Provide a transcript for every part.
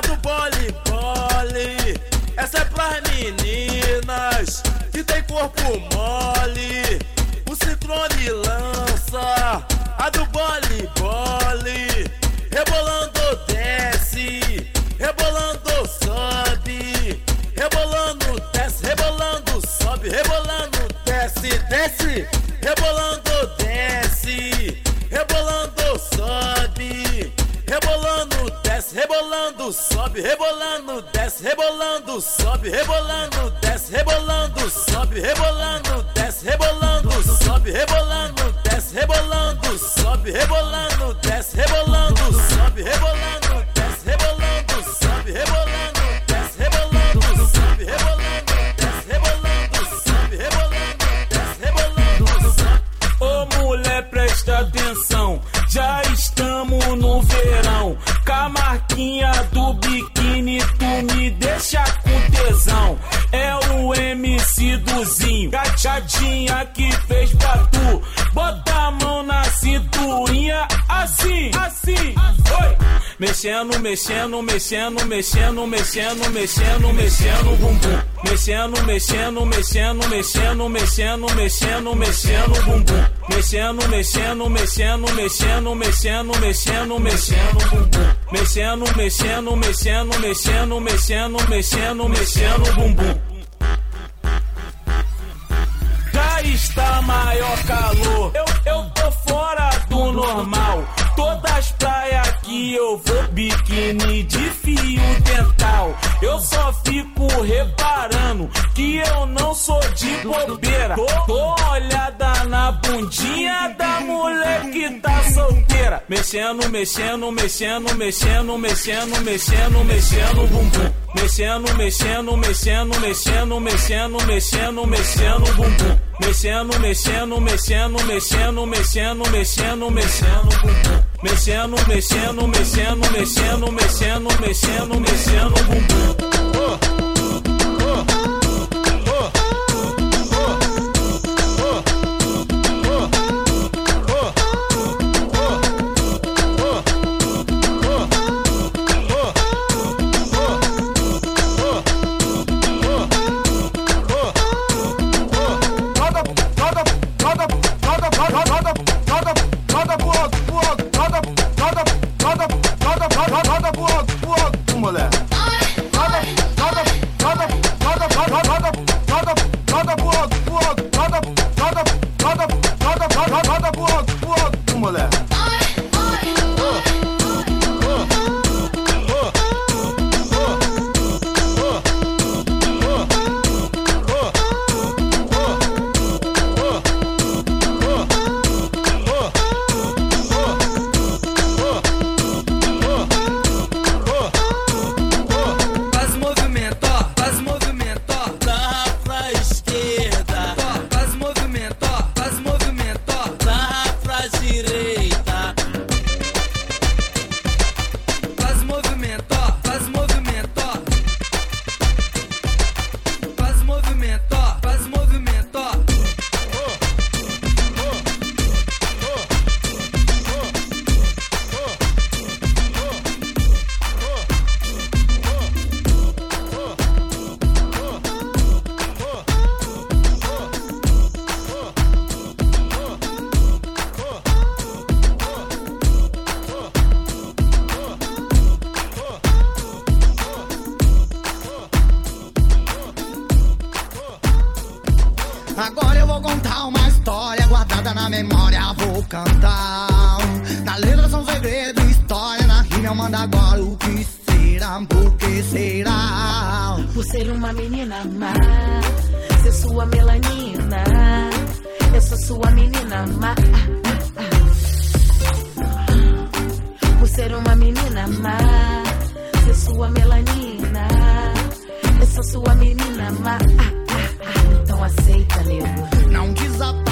Do pole pole, essa é pras meninas que tem corpo mole. O ciclone lança a do pole pole, rebolando desce, rebolando sobe, rebolando desce, rebolando sobe, rebolando desce, desce, rebolando desce, rebolando sobe, rebolando rebolando sobe. Rebolando desce, rebolando sobe. Rebolando desce, rebolando sobe. Rebolando desce, rebolando sobe. Rebolando desce, rebolando sobe. Rebolando desce, rebolando sobe. Rebolando desce, rebolando sobe. Rebolando gachadinha que fez pra tu. Bota a mão na cinturinha, assim, assim, oi. Mexendo, mexendo, mexendo, mexendo, mexendo, mexendo, mexendo, bumbum. Mexendo, mexendo, mexendo, mexendo, mexendo, mexendo, mexendo, bumbum. Mexendo, mexendo, mexendo, mexendo, mexendo, mexendo, mexendo, bumbum. Mexendo, mexendo, mexendo, mexendo, mexendo, mexendo, mexendo, bumbum. Está maior calor. Eu, eu tô fora do normal. Todas as praias que eu vou, biquíni de fio dental. Eu só fico reparando que eu não sou de bobeira. Tô olhada na bundinha da mulher que tá solteira. Mexendo, mexendo, mexendo, mexendo, mexendo, mexendo, mexendo, bumbum. Mexendo, mexendo, mexendo, mexendo, mexendo, mexendo, mexendo, bumbum. Mexendo, mexendo, mexendo, mexendo, mexendo, mexendo, mexendo, bumbum. Mexendo, mexendo, mexendo, mexendo, mexendo, mexendo, mexendo, bumbum. roda, cantar. Na letra são segredo, história, na rima eu mando agora o que será, por que será. Por ser uma menina má, ser sua melanina. Eu sou sua menina má. Por ser uma menina má, ser sua melanina. Eu sou sua menina má. Então aceita, nego. Não desaparece,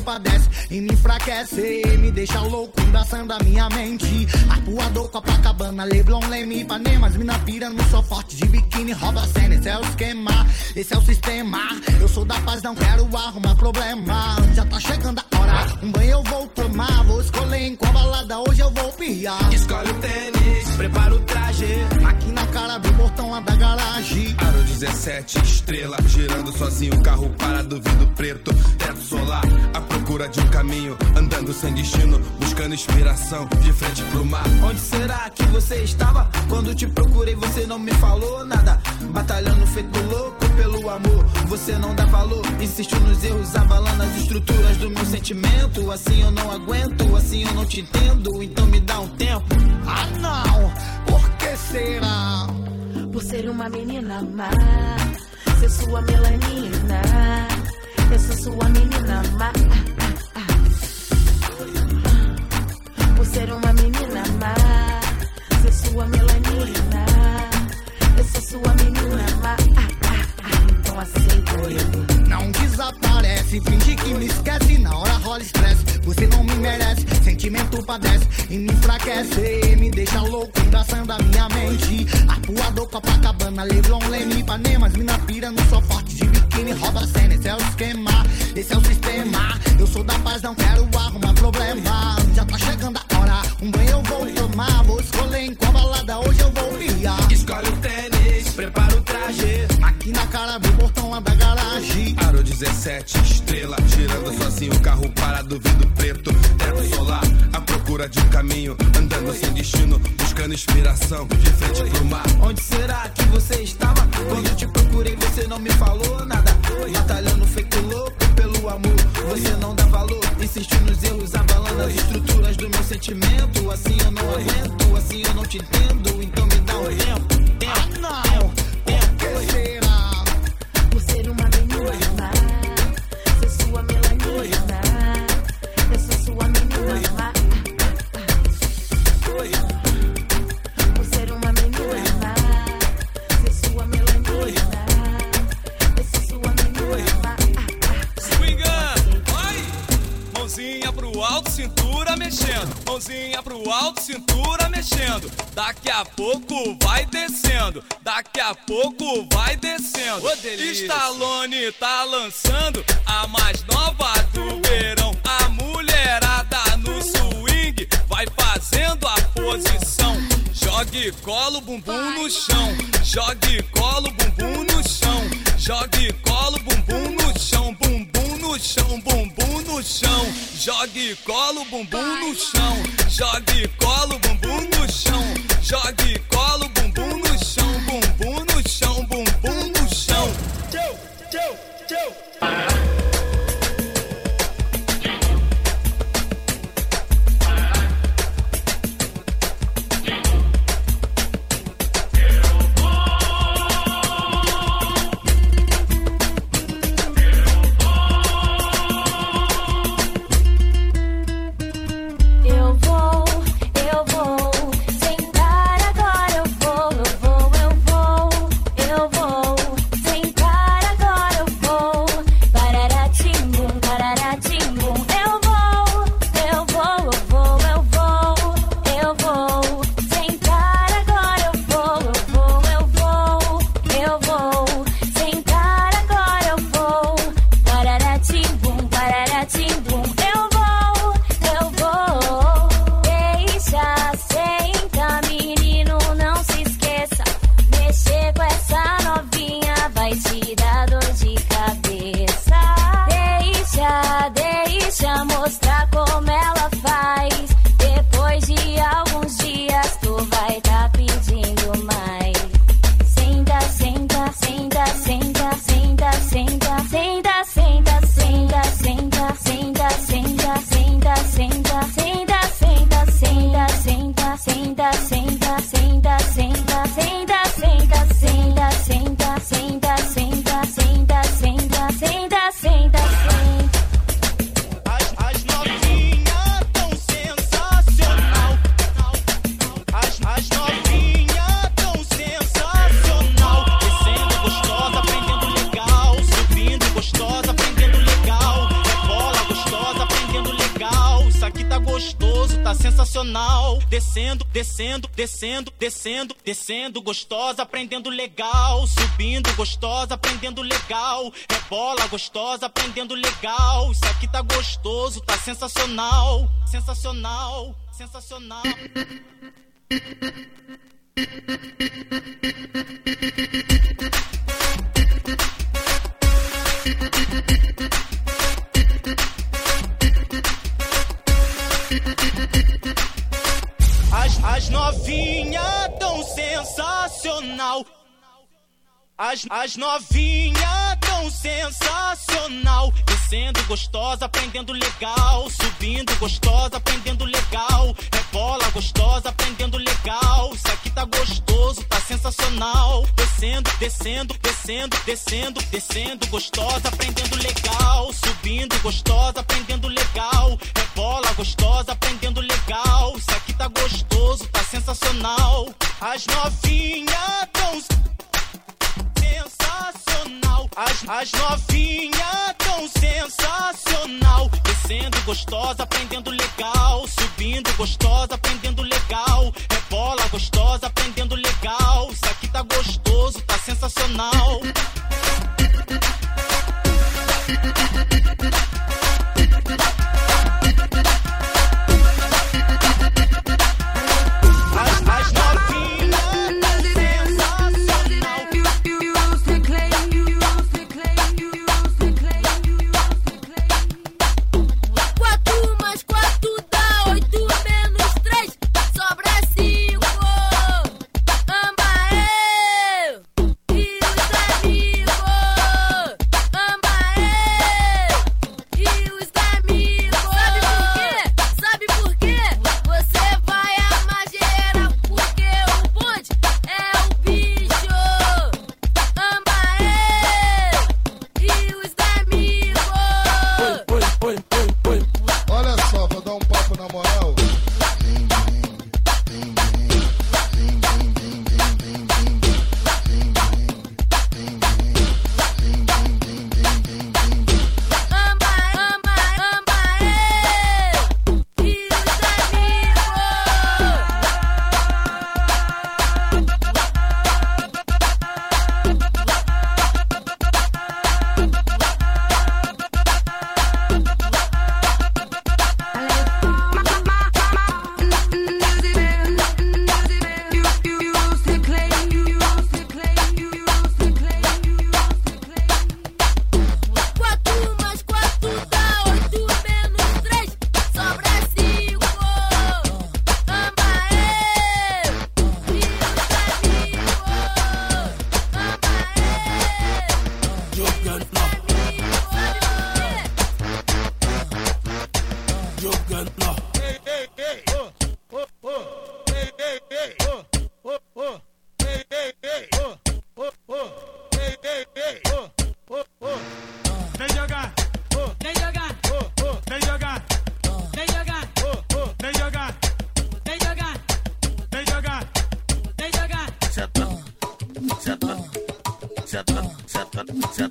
padece e me enfraquece. Me deixa louco, embaçando a minha mente. Arpoador, Copacabana, Leblon, Leme, Ipanema. As mina pira no sou forte de biquíni, rouba a cena. Esse é o esquema, esse é o sistema. Eu sou da paz, não quero arrumar problema. Já tá chegando a hora, um banho eu vou tomar. Vou escolher em qual balada hoje eu vou piar. Escolhe o tênis, prepara o traje. Aqui na cara do portão lá da garagem. Aro 17, estrela, girando sozinho, carro parado, vidro preto, teto solar, à procura de um caminho, andando sem destino, buscando inspiração, de frente pro mar. Onde será que você estava? Quando te procurei, você não me falou nada. Batalhando feito louco pelo amor, você não dá valor. Insistiu nos erros, abalando as estruturas do meu sentimento. Assim eu não aguento, assim eu não te entendo. Então me dá um tempo. Ah, não, por que será? Por ser uma menina má, ser sua melanina. Eu sou sua menina má. Por ser uma menina má, ser sua melanina. Eu sou sua menina má. Então aceito. Não desaparece, finge que me esquece. Na hora rola estresse, você não me merece. Sentimento padece e me enfraquece. Me deixa louco, engraçando a minha mente. Arpoador, Copacabana, Leblon, Leme, Ipanema. As mina pira no só forte de biquíni, rouba a cena. Esse é o esquema, esse é o sistema. Eu sou da paz, não quero arrumar problema. Já tá chegando a hora, um banho eu vou tomar. Vou escolher em qual balada hoje eu vou viar. Escolhe o tênis, Prepara o traje, aqui na cara do portão lá da garagem. Aro 17, estrela, girando sozinho, carro parado, vidro preto, teto solar, à procura de um caminho, andando sem destino, buscando inspiração, de frente pro mar. Onde será que você estava? Quando te procurei, você não me falou nada. Batalhando feito louco pelo amor, você não dá valor. Insistiu nos erros, abalando as estruturas do meu sentimento. Assim eu não aguento, assim eu não te entendo. Então Mãozinha pro alto, cintura mexendo. Mãozinha pro alto, cintura mexendo. Daqui a pouco vai descendo. Daqui a pouco vai descendo. Stallone tá lançando a mais nova do verão. A mulherada no swing vai fazendo a posição. Jogue cola o bumbum no chão. Jogue cola o bumbum no chão. Jogue cola o bumbum no chão. Bumbum no chão, bumbum no chão. Jogue cola o bumbum no chão. Jogue cola o bumbum no chão. Jogue cola See. Descendo, descendo, descendo, descendo, descendo gostosa, aprendendo legal. Subindo gostosa, aprendendo legal. É bola gostosa, aprendendo legal. Isso aqui tá gostoso, tá sensacional. Sensacional, sensacional. As, as novinha tão sensacional. Descendo gostosa, aprendendo legal. Subindo gostosa, aprendendo legal. Rebola gostosa, aprendendo legal. Isso aqui tá gostoso, tá sensacional. Descendo, descendo, descendo, descendo, descendo gostosa, aprendendo legal. Subindo gostosa, aprendendo legal. Rebola gostosa, aprendendo legal. Isso aqui tá gostoso, tá sensacional. As novinha tão sensacional. As, as novinha tão sensacional. Descendo gostosa, aprendendo legal. Subindo gostosa, aprendendo legal. Rebola gostosa, aprendendo legal. Isso aqui tá gostoso, tá sensacional. Vem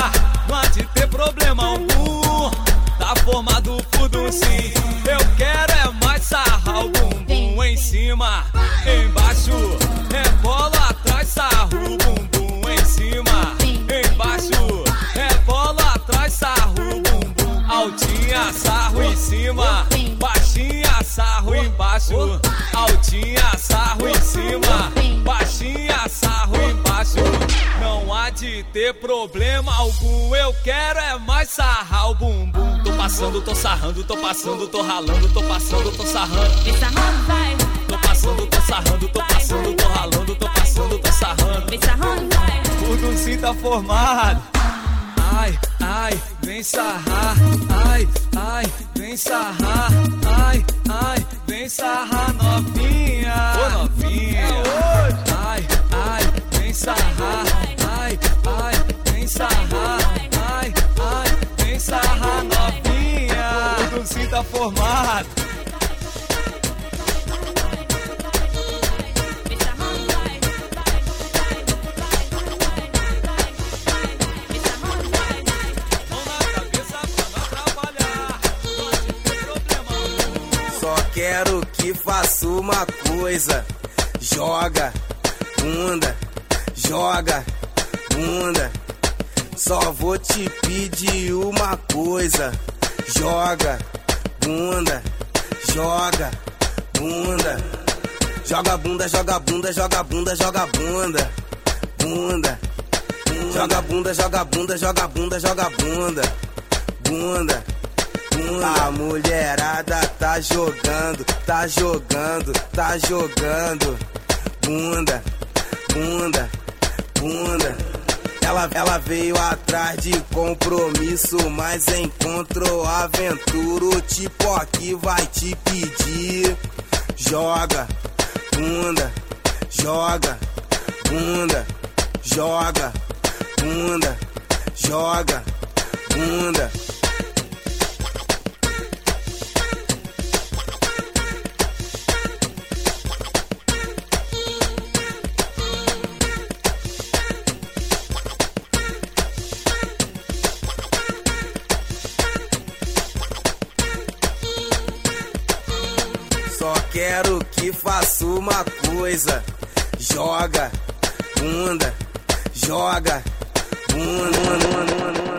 Tá formado o Dulcinho. Eu quero é mais sarrar o bumbum em cima. Embaixo, rebola atrás, sarra o bumbum em cima. Embaixo, rebola atrás, sarra o bumbum. Altinha, sarro em cima. Baixinha, sarro embaixo. Altinha, sarro em cima. Baixinha, sarro embaixo. Não há de ter problema algum. Eu quero é mais sarrar o bumbum. Tô passando, tô sarrando, tô passando, tô ralando, tô passando, tô sarrando. Vem sarrando, vai. Tô passando, tô sarrando, tô passando, tô ralando, tô passando, tô sarrando. Vem sarrando, vai. O Dulcinho tá formado. Ai, ai, vem sarrar. Ai, ai, vem sarrar. Ai, ai, vem sarrar novinha. Ô novinha. Ai, ai, vem sarrar. Ai, ai, vem sarrar. Ai, ai, vem sarrar novinha. O Dulcinho tá formado. Só quero que faça uma coisa. Joga, bunda, joga, bunda. Só vou te pedir uma coisa. Joga, bunda, joga, bunda. Joga bunda, joga bunda, joga bunda, joga bunda. Bunda. Joga bunda, joga bunda, joga bunda, joga bunda. Bunda. A mulherada tá jogando, tá jogando, tá jogando. Bunda, bunda, bunda. Ela, ela veio atrás de compromisso, mas encontrou aventura. O tipo aqui vai te pedir. Joga, bunda, joga, bunda, joga, bunda, joga, bunda. Faça uma coisa. Joga, bunda, joga, bunda, bunda, bunda, bunda.